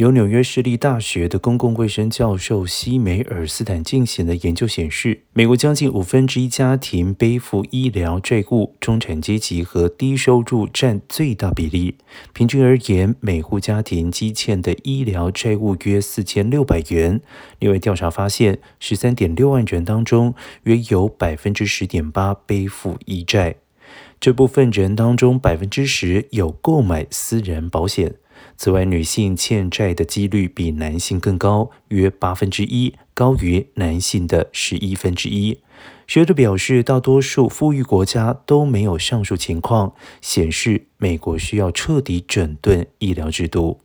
由纽约市立大学的公共卫生教授西梅尔斯坦进行的研究显示，美国将近五分之一家庭背负医疗债务，中产阶级和低收入占最大比例。平均而言，每户家庭积欠的医疗债务约四千六百元。另外，调查发现，十三点六万人当中，约有百分之十点八背负医债。这部分人当中，百分之十有购买私人保险。此外，女性欠债的几率比男性更高，约八分之一，高于男性的十一分之一。学者表示，大多数富裕国家都没有上述情况，显示美国需要彻底整顿医疗制度。